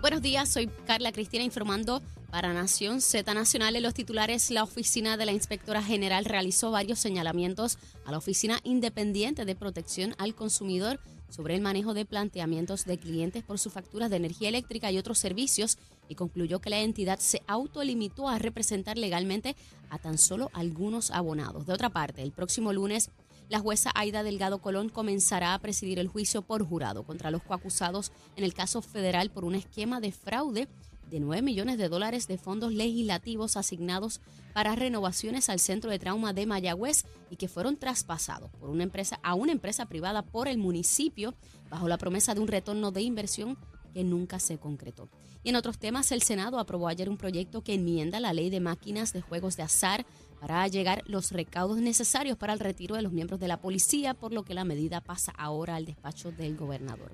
Buenos días, soy Carla Cristina informando para Nación Z Nacional. En los titulares, la oficina de la inspectora general realizó varios señalamientos a la Oficina Independiente de Protección al Consumidor sobre el manejo de planteamientos de clientes por sus facturas de energía eléctrica y otros servicios y concluyó que la entidad se autolimitó a representar legalmente a tan solo algunos abonados. De otra parte, el próximo lunes la jueza Aida Delgado Colón comenzará a presidir el juicio por jurado contra los coacusados en el caso federal por un esquema de fraude de 9 millones de dólares de fondos legislativos asignados para renovaciones al centro de trauma de Mayagüez y que fueron traspasados por una empresa a una empresa privada por el municipio bajo la promesa de un retorno de inversión que nunca se concretó. Y en otros temas, el Senado aprobó ayer un proyecto que enmienda la ley de máquinas de juegos de azar para llegar los recaudos necesarios para el retiro de los miembros de la policía, por lo que la medida pasa ahora al despacho del gobernador.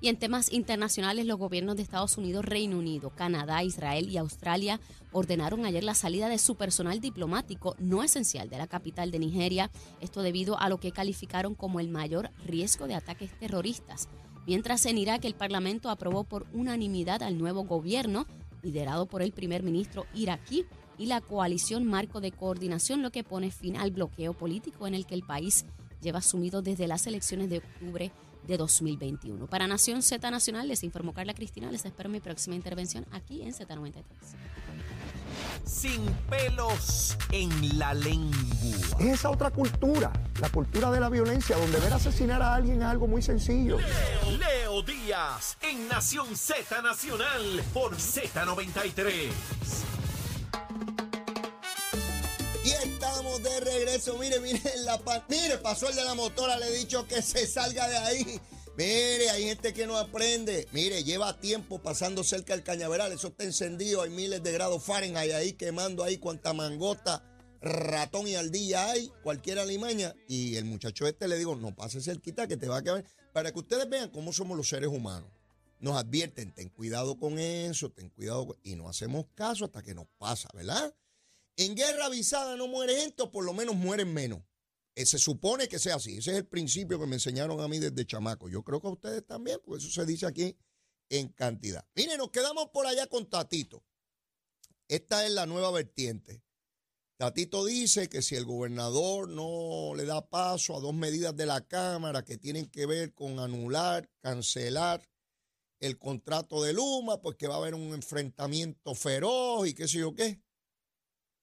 Y en temas internacionales, los gobiernos de Estados Unidos, Reino Unido, Canadá, Israel y Australia ordenaron ayer la salida de su personal diplomático no esencial de la capital de Nigeria, esto debido a lo que calificaron como el mayor riesgo de ataques terroristas. Mientras en Irak el Parlamento aprobó por unanimidad al nuevo gobierno, liderado por el primer ministro iraquí, y la coalición Marco de Coordinación, lo que pone fin al bloqueo político en el que el país lleva sumido desde las elecciones de octubre de 2021. Para Nación Z Nacional, les informó Carla Cristina. Les espero mi próxima intervención aquí en Z93. Sin pelos en la lengua. Es esa otra cultura, la cultura de la violencia, donde ver asesinar a alguien es algo muy sencillo. Leo, Leo Díaz en Nación Z Nacional por Z93. Estamos de regreso. Mire, mire, la mire, pasó el de la motora, le he dicho que se salga de ahí. Mire, hay gente que no aprende. Mire, lleva tiempo pasando cerca del cañaveral. Eso está encendido. Hay miles de grados Fahrenheit ahí quemando ahí cuanta mangota, ratón y ardilla hay, cualquier alimaña. Y el muchacho este le digo, no pase cerquita que te va a quedar. Para que ustedes vean cómo somos los seres humanos. Nos advierten, ten cuidado con eso, ten cuidado. Y no hacemos caso hasta que nos pasa, ¿verdad? En guerra avisada no muere gente o por lo menos mueren menos. Eh, se supone que sea así. Ese es el principio que me enseñaron a mí desde chamaco. Yo creo que a ustedes también, porque eso se dice aquí en cantidad. Miren, nos quedamos por allá con Tatito. Esta es la nueva vertiente. Tatito dice que si el gobernador no le da paso a dos medidas de la Cámara que tienen que ver con anular, cancelar el contrato de Luma, pues que va a haber un enfrentamiento feroz y qué sé yo qué.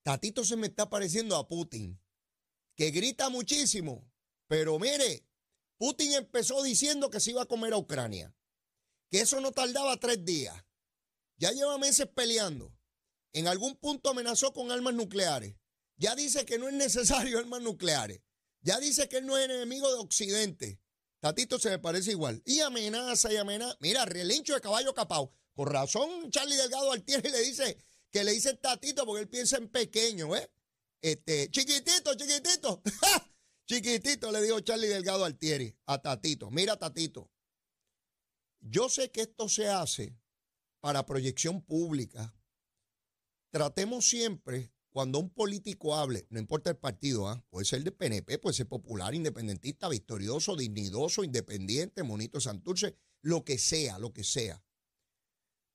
Tatito se me está pareciendo a Putin, que grita muchísimo, pero mire, Putin empezó diciendo que se iba a comer a Ucrania, que eso no tardaba tres días. Ya lleva meses peleando. En algún punto amenazó con armas nucleares. Ya dice que no es necesario armas nucleares. Ya dice que él no es enemigo de Occidente. Tatito se me parece igual. Y amenaza y amenaza. Mira, relincho de caballo capao. Con razón, Charlie Delgado Altieri le dice que le dice tatito porque él piensa en pequeño, ¿eh? Este, chiquitito, chiquitito. chiquitito, le dijo Charlie Delgado Altieri a Tatito. Mira, Tatito, yo sé que esto se hace para proyección pública. Tratemos siempre, cuando un político hable, no importa el partido, ¿ah? puede ser de PNP, puede ser popular, independentista, victorioso, dignidoso, independiente, monito Santurce, lo que sea, lo que sea.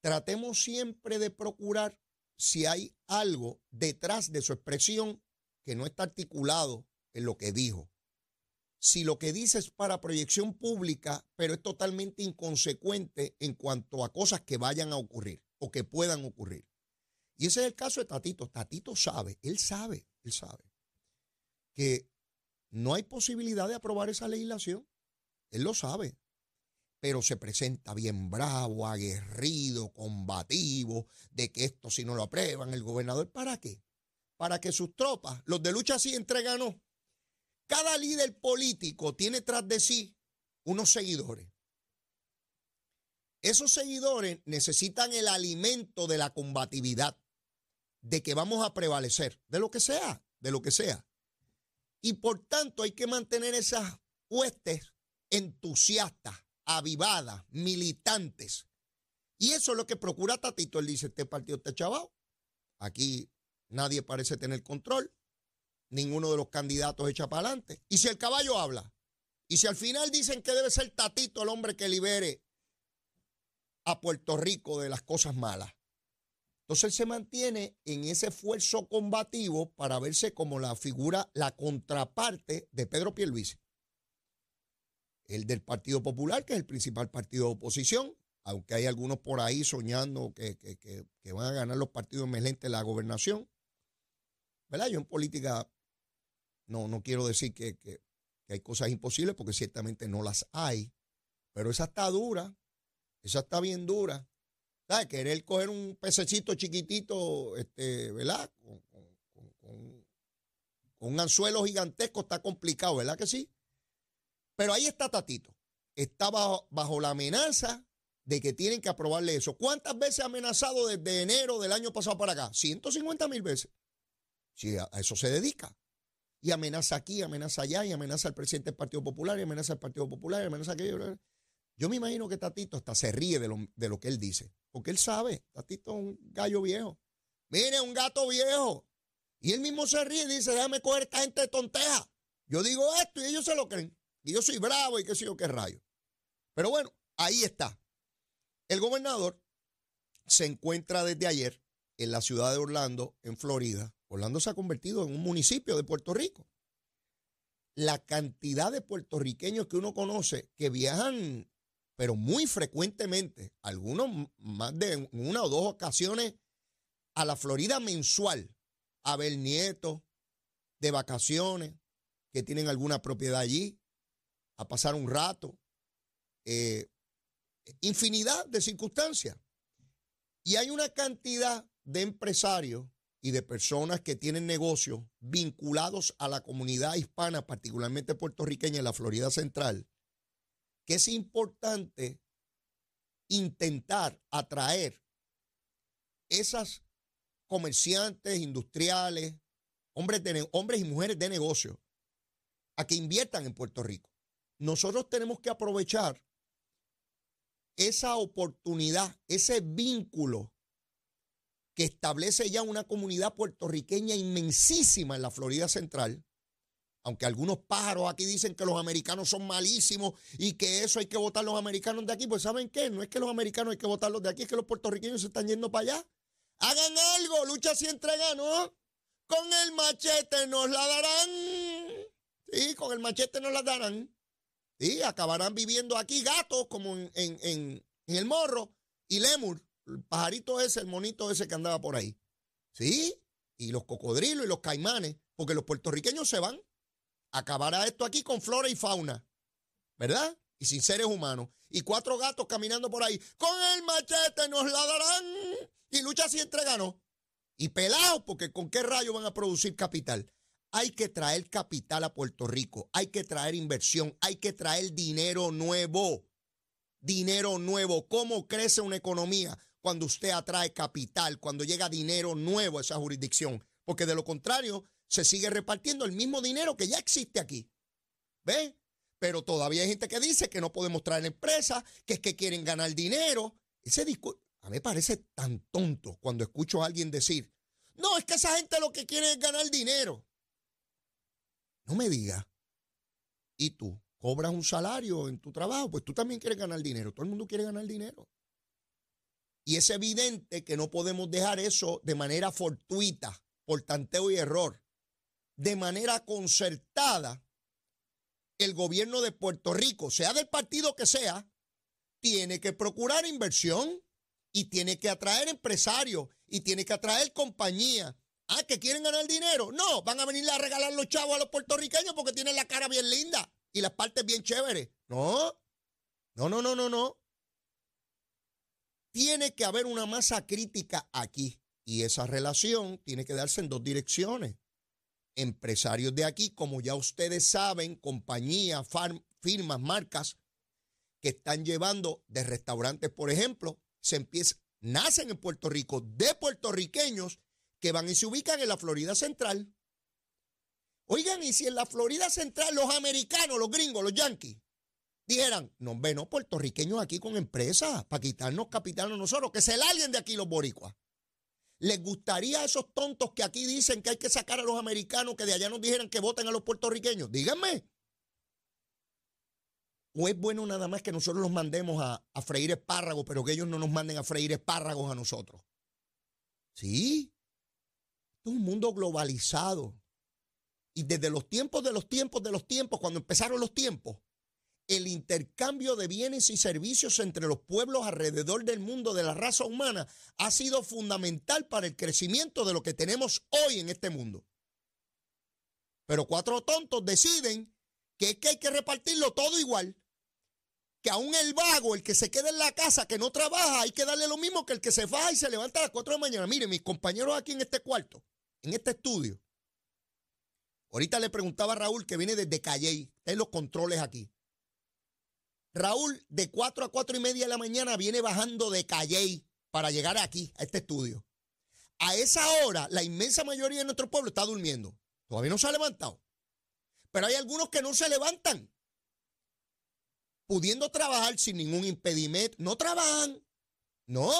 Tratemos siempre de procurar si hay algo detrás de su expresión que no está articulado en lo que dijo. Si lo que dice es para proyección pública, pero es totalmente inconsecuente en cuanto a cosas que vayan a ocurrir o que puedan ocurrir. Y ese es el caso de Tatito. Tatito sabe, él sabe, él sabe que no hay posibilidad de aprobar esa legislación. Él lo sabe pero se presenta bien bravo, aguerrido, combativo, de que esto si no lo aprueban el gobernador, ¿para qué? Para que sus tropas, los de lucha sí entregan. Cada líder político tiene tras de sí unos seguidores. Esos seguidores necesitan el alimento de la combatividad, de que vamos a prevalecer, de lo que sea, de lo que sea. Y por tanto hay que mantener esas huestes entusiastas, avivadas, militantes. Y eso es lo que procura Tatito. Él dice, este partido está chavado. Aquí nadie parece tener control. Ninguno de los candidatos echa para adelante. Y si el caballo habla, y si al final dicen que debe ser Tatito el hombre que libere a Puerto Rico de las cosas malas. Entonces él se mantiene en ese esfuerzo combativo para verse como la figura, la contraparte de Pedro Pierluisi. El del Partido Popular, que es el principal partido de oposición, aunque hay algunos por ahí soñando que, que van a ganar los partidos emergentes la gobernación. ¿Verdad? Yo en política no, no quiero decir que, que, hay cosas imposibles porque ciertamente no las hay, pero esa está dura, esa está bien dura. ¿Sabes? Querer coger un pececito chiquitito, este, ¿verdad? Con, un anzuelo gigantesco está complicado, ¿verdad que sí? Pero ahí está Tatito. Está bajo, la amenaza de que tienen que aprobarle eso. ¿Cuántas veces ha amenazado desde enero del año pasado para acá? 150 mil veces. Si a eso se dedica y amenaza aquí, amenaza allá, y amenaza al presidente del Partido Popular, y amenaza al Partido Popular, y amenaza aquello. Yo me imagino que Tatito hasta se ríe de lo, de lo que él dice, porque él sabe, Tatito es un gallo viejo. Mire, un gato viejo. Y él mismo se ríe y dice, déjame coger esta gente de tonteja. Yo digo esto y ellos se lo creen. Y yo soy bravo y qué sé yo qué rayo. Pero bueno, ahí está. El gobernador se encuentra desde ayer en la ciudad de Orlando, en Florida, Orlando se ha convertido en un municipio de Puerto Rico. La cantidad de puertorriqueños que uno conoce que viajan, pero muy frecuentemente, algunos más de una o dos ocasiones a la Florida mensual, a ver nietos de vacaciones, que tienen alguna propiedad allí, a pasar un rato. Eh, infinidad de circunstancias. Y hay una cantidad de empresarios y de personas que tienen negocios vinculados a la comunidad hispana, particularmente puertorriqueña en la Florida Central, que es importante intentar atraer esas comerciantes, industriales, hombres, hombres y mujeres de negocio a que inviertan en Puerto Rico. Nosotros tenemos que aprovechar esa oportunidad, ese vínculo que establece ya una comunidad puertorriqueña inmensísima en la Florida Central, aunque algunos pájaros aquí dicen que los americanos son malísimos y que eso hay que votar los americanos de aquí, pues ¿saben qué? No es que los americanos hay que votarlos de aquí, es que los puertorriqueños se están yendo para allá. Hagan algo, lucha si entrega, ¿no? Con el machete nos la darán. Sí, con el machete nos la darán. Sí, acabarán viviendo aquí gatos como en, en el morro y lemur el pajarito ese, el monito ese que andaba por ahí. ¿Sí? Y los cocodrilos y los caimanes, porque los puertorriqueños se van. Acabará esto aquí con flora y fauna, ¿verdad? Y sin seres humanos. Y cuatro gatos caminando por ahí. Con el machete nos la darán. Y lucha si entregano. Y pelados, porque con qué rayo van a producir capital. Hay que traer capital a Puerto Rico. Hay que traer inversión. Hay que traer dinero nuevo. Dinero nuevo. ¿Cómo crece una economía? cuando usted atrae capital, cuando llega dinero nuevo a esa jurisdicción, porque de lo contrario se sigue repartiendo el mismo dinero que ya existe aquí. ¿Ve? Pero todavía hay gente que dice que no podemos traer empresas, que es que quieren ganar dinero. Ese discurso, a mí me parece tan tonto cuando escucho a alguien decir, no, es que esa gente lo que quiere es ganar dinero. No me diga. ¿Y tú? ¿Cobras un salario en tu trabajo? Pues tú también quieres ganar dinero. Todo el mundo quiere ganar dinero. Y es evidente que no podemos dejar eso de manera fortuita, por tanteo y error. De manera concertada, el gobierno de Puerto Rico, sea del partido que sea, tiene que procurar inversión y tiene que atraer empresarios y tiene que atraer compañías. Ah, que quieren ganar dinero. No, van a venir a regalar los chavos a los puertorriqueños porque tienen la cara bien linda y las partes bien chéveres. No, no, no, no, no, no. Tiene que haber una masa crítica aquí y esa relación tiene que darse en dos direcciones. Empresarios de aquí, como ya ustedes saben, compañías, firmas, marcas que están llevando de restaurantes, por ejemplo, se nacen en Puerto Rico de puertorriqueños que van y se ubican en la Florida Central. Oigan, y si en la Florida Central los americanos, los gringos, los yanquis, dijeran, no, ven, no, puertorriqueños aquí con empresas para quitarnos capital a nosotros, que es el alguien de aquí los boricuas. ¿Les gustaría a esos tontos que aquí dicen que hay que sacar a los americanos que de allá nos dijeran que voten a los puertorriqueños? Díganme. ¿O es bueno nada más que nosotros los mandemos a, a freír espárragos, pero que ellos no nos manden a freír espárragos a nosotros? Sí. Es un mundo globalizado. Y desde los tiempos de los tiempos de los tiempos, cuando empezaron los tiempos, el intercambio de bienes y servicios entre los pueblos alrededor del mundo de la raza humana ha sido fundamental para el crecimiento de lo que tenemos hoy en este mundo. Pero cuatro tontos deciden que es que hay que repartirlo todo igual. Que aún el vago, el que se queda en la casa, que no trabaja, hay que darle lo mismo que el que se baja y se levanta a las 4 de la mañana. Mire, mis compañeros aquí en este cuarto, en este estudio. Ahorita le preguntaba a Raúl que viene desde Calley, está en los controles aquí. Raúl, de 4 a 4 y media de la mañana, viene bajando de Calley para llegar aquí, a este estudio. A esa hora, la inmensa mayoría de nuestro pueblo está durmiendo. Todavía no se ha levantado. Pero hay algunos que no se levantan. Pudiendo trabajar sin ningún impedimento. No trabajan. No.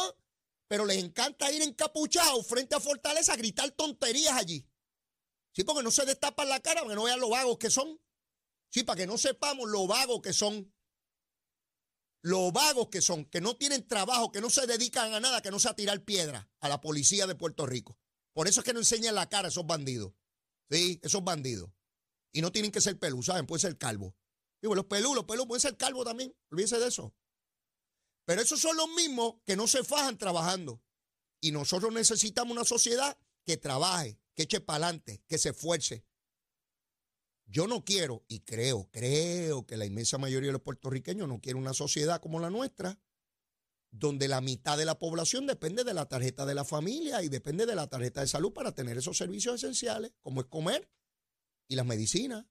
Pero les encanta ir encapuchados frente a Fortaleza a gritar tonterías allí. Sí, porque no se destapan la cara, para que no vean lo vagos que son. Sí, para que no sepamos lo vagos que son. Lo vagos que son, que no tienen trabajo, que no se dedican a nada, que no sea tirar piedra a la policía de Puerto Rico. Por eso es que no enseñan la cara a esos bandidos. Sí, esos bandidos. Y no tienen que ser pelú, ¿saben? Puede ser calvo. Digo, los pelú, los pelú pueden ser calvo también. Olvídense de eso. Pero esos son los mismos que no se fajan trabajando. Y nosotros necesitamos una sociedad que trabaje, que eche para adelante, que se esfuerce. Yo no quiero, y creo, creo que la inmensa mayoría de los puertorriqueños no quieren una sociedad como la nuestra, donde la mitad de la población depende de la tarjeta de la familia y depende de la tarjeta de salud para tener esos servicios esenciales, como es comer y las medicinas.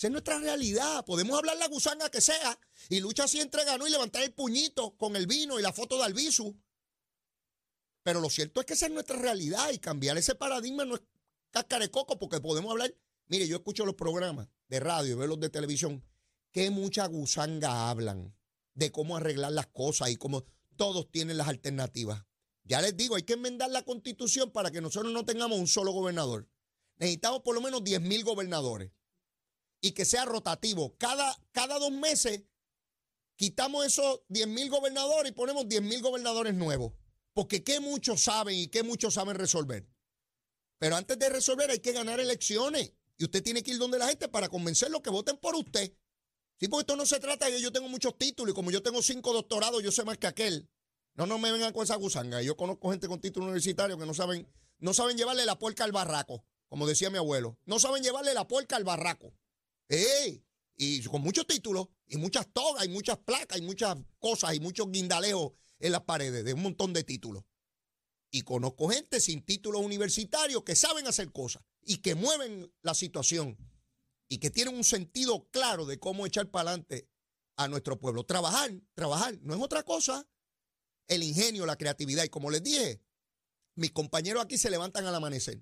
Esa es nuestra realidad. Podemos hablar la gusanga que sea y lucha así entre ganó y levantar el puñito con el vino y la foto de Albizu. Pero lo cierto es que esa es nuestra realidad y cambiar ese paradigma no es cáscara de coco porque podemos hablar Mire, yo escucho los programas de radio, veo los de televisión, que mucha gusanga hablan de cómo arreglar las cosas y cómo todos tienen las alternativas. Ya les digo, hay que enmendar la constitución para que nosotros no tengamos un solo gobernador. Necesitamos por lo menos 10 mil gobernadores y que sea rotativo. Cada, cada dos meses quitamos esos 10 mil gobernadores y ponemos 10 mil gobernadores nuevos. Porque qué muchos saben y qué muchos saben resolver. Pero antes de resolver hay que ganar elecciones. Y usted tiene que ir donde la gente para convencerlos que voten por usted. Sí, porque esto no se trata de que yo tengo muchos títulos y como yo tengo cinco doctorados, yo sé más que aquel. No, no me vengan con esa gusanga. Yo conozco gente con título universitario que no saben, no saben llevarle la puerca al barraco, como decía mi abuelo. No saben llevarle la puerca al barraco. ¡Ey! Y con muchos títulos, y muchas togas, y muchas placas, y muchas cosas, y muchos guindaleos en las paredes, de un montón de títulos. Y conozco gente sin títulos universitarios que saben hacer cosas y que mueven la situación y que tienen un sentido claro de cómo echar para adelante a nuestro pueblo. Trabajar, trabajar, no es otra cosa. El ingenio, la creatividad. Y como les dije, mis compañeros aquí se levantan al amanecer.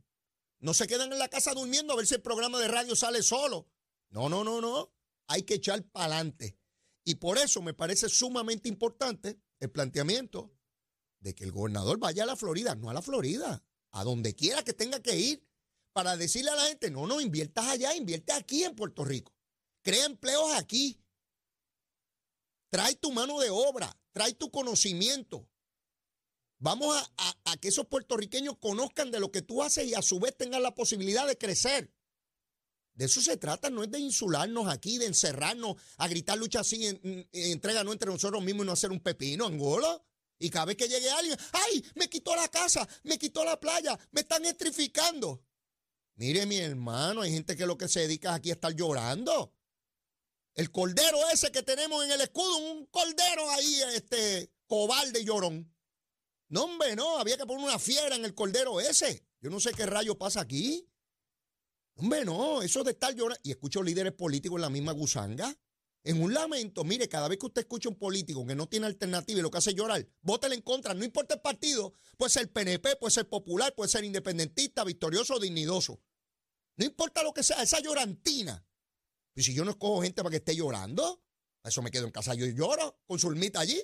No se quedan en la casa durmiendo a ver si el programa de radio sale solo. No, no, no, no. Hay que echar para adelante. Y por eso me parece sumamente importante el planteamiento de que el gobernador vaya a la Florida, no a la Florida, a donde quiera que tenga que ir, para decirle a la gente, no, no, inviertas allá, invierte aquí en Puerto Rico. Crea empleos aquí. Trae tu mano de obra, trae tu conocimiento. Vamos a, que esos puertorriqueños conozcan de lo que tú haces y a su vez tengan la posibilidad de crecer. De eso se trata, no es de insularnos aquí, de encerrarnos, a gritar lucha así, en, entrega no entre nosotros mismos y no hacer un pepino, Angola. Y cada vez que llegue alguien, ¡ay! Me quitó la casa, me quitó la playa, me están electrificando. Mire, mi hermano, hay gente que lo que se dedica aquí a estar llorando. El cordero ese que tenemos en el escudo, un cordero ahí, este, cobarde llorón. No, hombre, no, había que poner una fiera en el cordero ese. Yo no sé qué rayo pasa aquí. Hombre, no, eso de estar llorando. Y escucho líderes políticos en la misma gusanga. En un lamento, mire, cada vez que usted escucha un político que no tiene alternativa y lo que hace llorar, vótele en contra, no importa el partido, puede ser PNP, puede ser popular, puede ser independentista, victorioso o dignidoso. No importa lo que sea, esa llorantina. Y si yo no escojo gente para que esté llorando, eso me quedo en casa, yo lloro con su allí.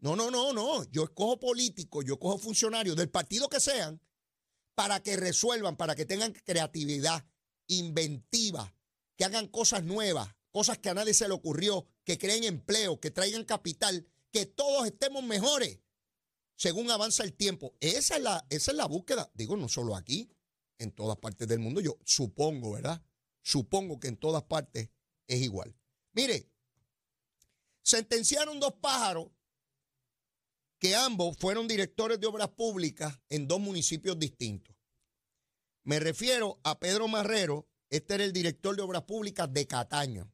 No, no, no, no. Yo escojo políticos, yo escojo funcionarios del partido que sean para que resuelvan, para que tengan creatividad, inventiva, que hagan cosas nuevas, cosas que a nadie se le ocurrió que creen empleo, que traigan capital, que todos estemos mejores según avanza el tiempo. Esa es la, esa es la búsqueda. Digo, no solo aquí, en todas partes del mundo. Yo supongo, ¿verdad? Supongo que en todas partes es igual. Mire, sentenciaron dos pájaros que ambos fueron directores de obras públicas en dos municipios distintos. Me refiero a Pedro Marrero, este era el director de obras públicas de Cataño.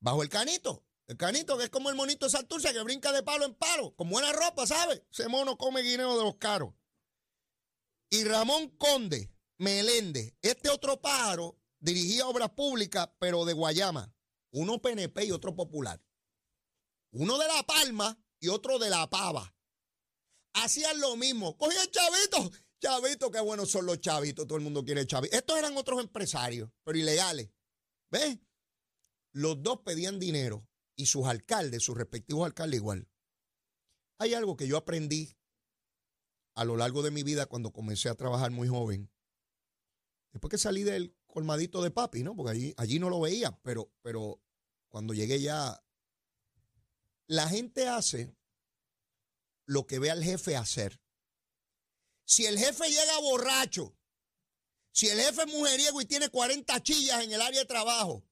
Bajo el canito, el canito que es como el monito de Santurce que brinca de palo en palo, con buena ropa, ¿sabe? Ese mono come guineo de los caros. Y Ramón Conde Meléndez, este otro pájaro, dirigía obras públicas, pero de Guayama. Uno PNP y otro popular. Uno de La Palma y otro de La Pava. Hacían lo mismo. Cogían chavitos. Chavitos, qué buenos son los chavitos. Todo el mundo quiere chavitos. Estos eran otros empresarios, pero ilegales. ¿Ves? Los dos pedían dinero y sus alcaldes, sus respectivos alcaldes igual. Hay algo que yo aprendí a lo largo de mi vida cuando comencé a trabajar muy joven. Después que salí del colmadito de papi, ¿no? Porque allí, allí no lo veía, pero, pero cuando llegué ya, la gente hace lo que ve al jefe hacer. Si el jefe llega borracho, si el jefe es mujeriego y tiene 40 chillas en el área de trabajo,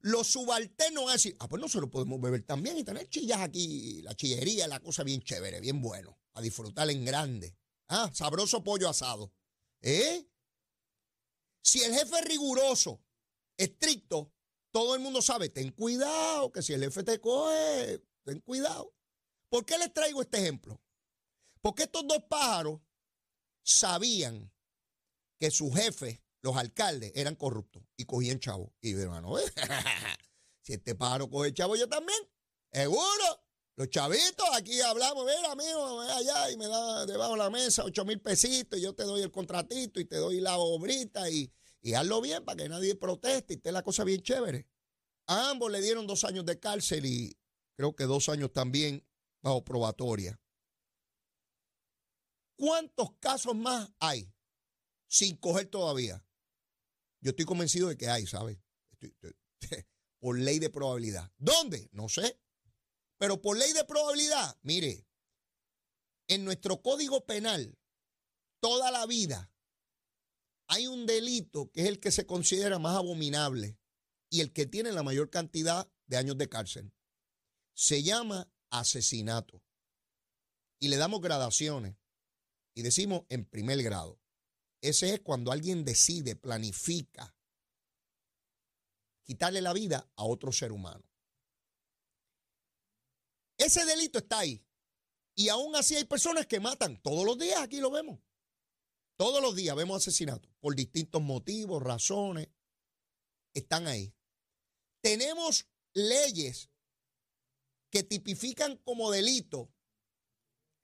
los subalternos van a decir, ah, pues nosotros podemos beber también y tener chillas aquí, la chillería, la cosa bien chévere, bien bueno, a disfrutar en grande. Ah, sabroso pollo asado. ¿Eh? Si el jefe es riguroso, estricto, todo el mundo sabe, ten cuidado, que si el jefe te coge, ten cuidado. ¿Por qué les traigo este ejemplo? Porque estos dos pájaros sabían que su jefe los alcaldes eran corruptos y cogían chavo. Y yo, hermano, si este pájaro coge chavo, yo también. Seguro. Los chavitos, aquí hablamos, mira, amigo, allá y me da debajo de la mesa ocho mil pesitos y yo te doy el contratito y te doy la obrita y, y hazlo bien para que nadie proteste y esté la cosa bien chévere. A ambos le dieron dos años de cárcel y creo que dos años también bajo probatoria. ¿Cuántos casos más hay sin coger todavía? Yo estoy convencido de que hay, ¿sabes? por ley de probabilidad. ¿Dónde? No sé. Pero por ley de probabilidad, mire, en nuestro código penal, toda la vida, hay un delito que es el que se considera más abominable y el que tiene la mayor cantidad de años de cárcel. Se llama asesinato. Y le damos gradaciones. Y decimos en primer grado. Ese es cuando alguien decide, planifica quitarle la vida a otro ser humano. Ese delito está ahí. Y aún así hay personas que matan. Todos los días aquí lo vemos. Todos los días vemos asesinatos por distintos motivos, razones. Están ahí. Tenemos leyes que tipifican como delito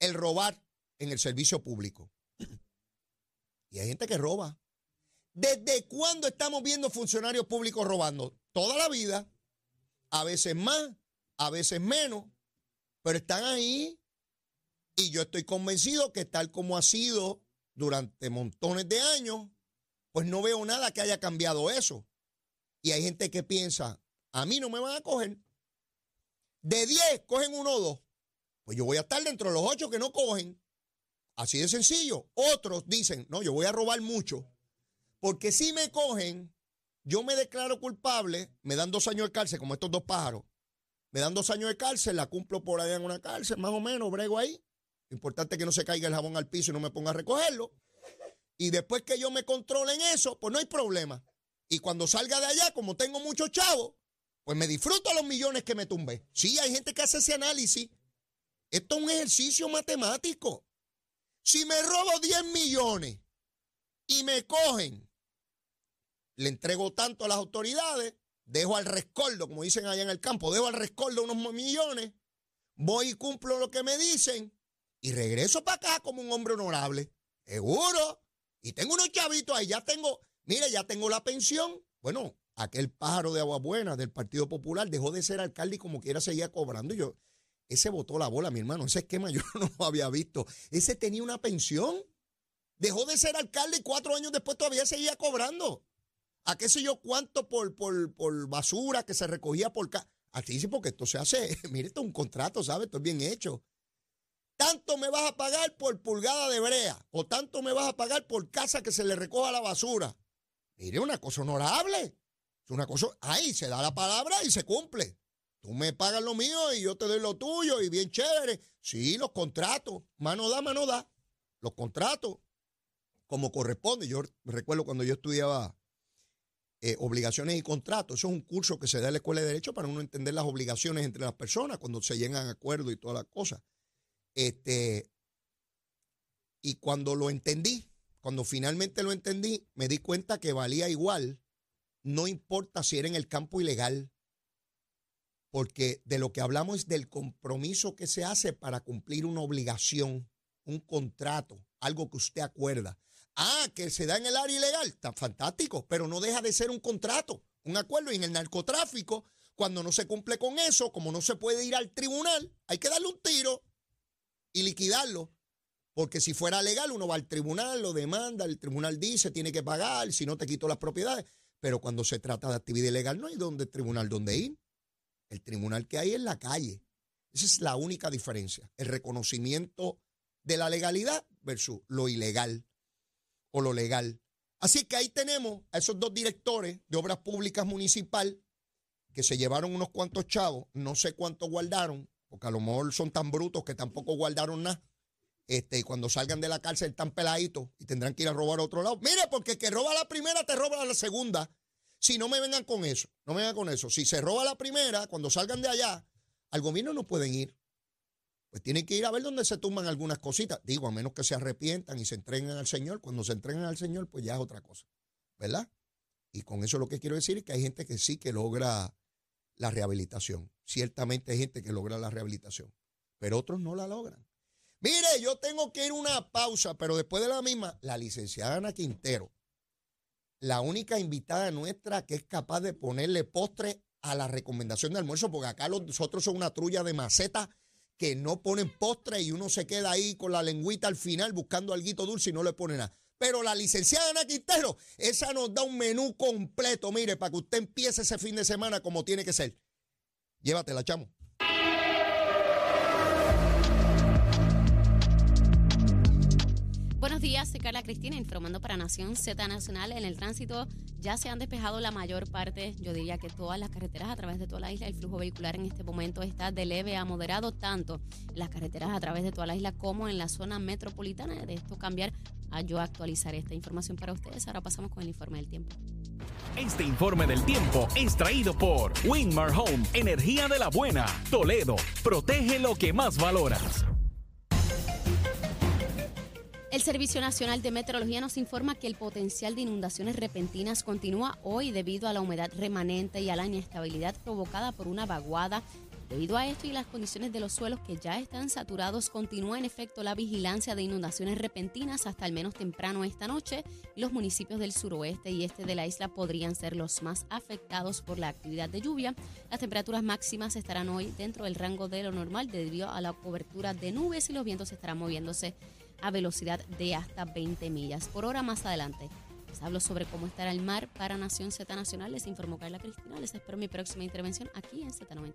el robar en el servicio público. Y hay gente que roba. ¿Desde cuándo estamos viendo funcionarios públicos robando? Toda la vida. A veces más, a veces menos. Pero están ahí. Y yo estoy convencido que tal como ha sido durante montones de años, pues no veo nada que haya cambiado eso. Y hay gente que piensa, a mí no me van a coger. De 10 cogen uno o dos. Pues yo voy a estar dentro de los ocho que no cogen. Así de sencillo. Otros dicen, no, yo voy a robar mucho. Porque si me cogen, yo me declaro culpable, me dan dos años de cárcel, como estos dos pájaros. Me dan dos años de cárcel, la cumplo por allá en una cárcel, más o menos, brego ahí. Importante que no se caiga el jabón al piso y no me ponga a recogerlo. Y después que yo me controle en eso, pues no hay problema. Y cuando salga de allá, como tengo muchos chavos, pues me disfruto los millones que me tumbé. Sí, hay gente que hace ese análisis. Esto es un ejercicio matemático. Si me robo 10 millones y me cogen, le entrego tanto a las autoridades, dejo al rescoldo, como dicen allá en el campo, dejo al rescoldo unos millones, voy y cumplo lo que me dicen y regreso para acá como un hombre honorable. Seguro. Y tengo unos chavitos ahí, ya tengo, mire, ya tengo la pensión. Bueno, aquel pájaro de agua buena del Partido Popular dejó de ser alcalde y como quiera seguía cobrando. Yo, ese botó la bola, mi hermano. Ese esquema yo no lo había visto. Ese tenía una pensión. Dejó de ser alcalde y cuatro años después todavía seguía cobrando. a qué sé yo cuánto por, por, por basura que se recogía por casa. Así sí, porque esto se hace, mire, esto es un contrato, ¿sabes? Esto es bien hecho. Tanto me vas a pagar por pulgada de brea o tanto me vas a pagar por casa que se le recoja la basura. Mire, una cosa honorable. Es una cosa, ahí se da la palabra y se cumple. Tú me pagas lo mío y yo te doy lo tuyo y bien chévere. Sí, los contratos, mano da, mano da. Los contratos, como corresponde. Yo recuerdo cuando yo estudiaba eh, obligaciones y contratos. Eso es un curso que se da en la Escuela de Derecho para uno entender las obligaciones entre las personas cuando se llegan a acuerdos y todas las cosas. Este, y cuando lo entendí, cuando finalmente lo entendí, me di cuenta que valía igual, no importa si era en el campo ilegal, porque de lo que hablamos es del compromiso que se hace para cumplir una obligación, un contrato, algo que usted acuerda. Ah, que se da en el área ilegal, está fantástico, pero no deja de ser un contrato, un acuerdo. Y en el narcotráfico, cuando no se cumple con eso, como no se puede ir al tribunal, hay que darle un tiro y liquidarlo. Porque si fuera legal, uno va al tribunal, lo demanda, el tribunal dice, tiene que pagar, si no te quito las propiedades. Pero cuando se trata de actividad ilegal, no hay donde tribunal donde ir. El tribunal que hay es la calle. Esa es la única diferencia. El reconocimiento de la legalidad versus lo ilegal o lo legal. Así que ahí tenemos a esos dos directores de obras públicas municipal que se llevaron unos cuantos chavos, no sé cuántos guardaron, porque a lo mejor son tan brutos que tampoco guardaron nada. Este, y cuando salgan de la cárcel están peladitos y tendrán que ir a robar a otro lado. Mire, porque el que roba la primera te roba la segunda. Si no me vengan con eso, no me vengan con eso. Si se roba la primera, cuando salgan de allá, al gobierno no pueden ir pues tienen que ir a ver dónde se tumban algunas cositas. Digo, a menos que se arrepientan y se entreguen al Señor. Cuando se entreguen al Señor, pues ya es otra cosa, ¿verdad? Y con eso lo que quiero decir es que hay gente que sí que logra la rehabilitación. Ciertamente hay gente que logra la rehabilitación, pero otros no la logran. Mire, yo tengo que ir a una pausa, pero después de la misma, la licenciada Ana Quintero, la única invitada nuestra que es capaz de ponerle postre a la recomendación de almuerzo, porque acá nosotros son una trulla de maceta que no ponen postre y uno se queda ahí con la lengüita al final buscando algo dulce y no le pone nada. Pero la licenciada Ana Quintero, esa nos da un menú completo, mire, para que usted empiece ese fin de semana como tiene que ser. Llévatela, chamo. Buenos días, soy Carla Cristina informando para Nación Z Nacional. En el tránsito ya se han despejado la mayor parte, yo diría que todas las carreteras a través de toda la isla. El flujo vehicular en este momento está de leve a moderado, tanto las carreteras a través de toda la isla como en la zona metropolitana. De esto cambiar yo actualizar esta información para ustedes. Ahora pasamos con el informe del tiempo. Este informe del tiempo es traído por Winmar Home, energía de la buena. Toledo, protege lo que más valoras. El Servicio Nacional de Meteorología nos informa que el potencial de inundaciones repentinas continúa hoy debido a la humedad remanente y a la inestabilidad provocada por una vaguada. Debido a esto y las condiciones de los suelos que ya están saturados, continúa en efecto la vigilancia de inundaciones repentinas hasta al menos temprano esta noche. Los municipios del suroeste y este de la isla podrían ser los más afectados por la actividad de lluvia. Las temperaturas máximas estarán hoy dentro del rango de lo normal debido a la cobertura de nubes y los vientos estarán moviéndose a velocidad de hasta 20 millas por hora más adelante. Les hablo sobre cómo estará el mar para Nación Z Nacional. Les informó Carla Cristina. Les espero mi próxima intervención aquí en Z93.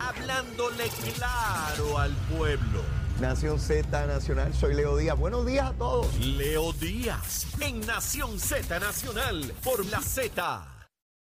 Hablándole claro al pueblo. Nación Z Nacional, soy Leo Díaz. Buenos días a todos. Leo Díaz en Nación Z Nacional por la Z.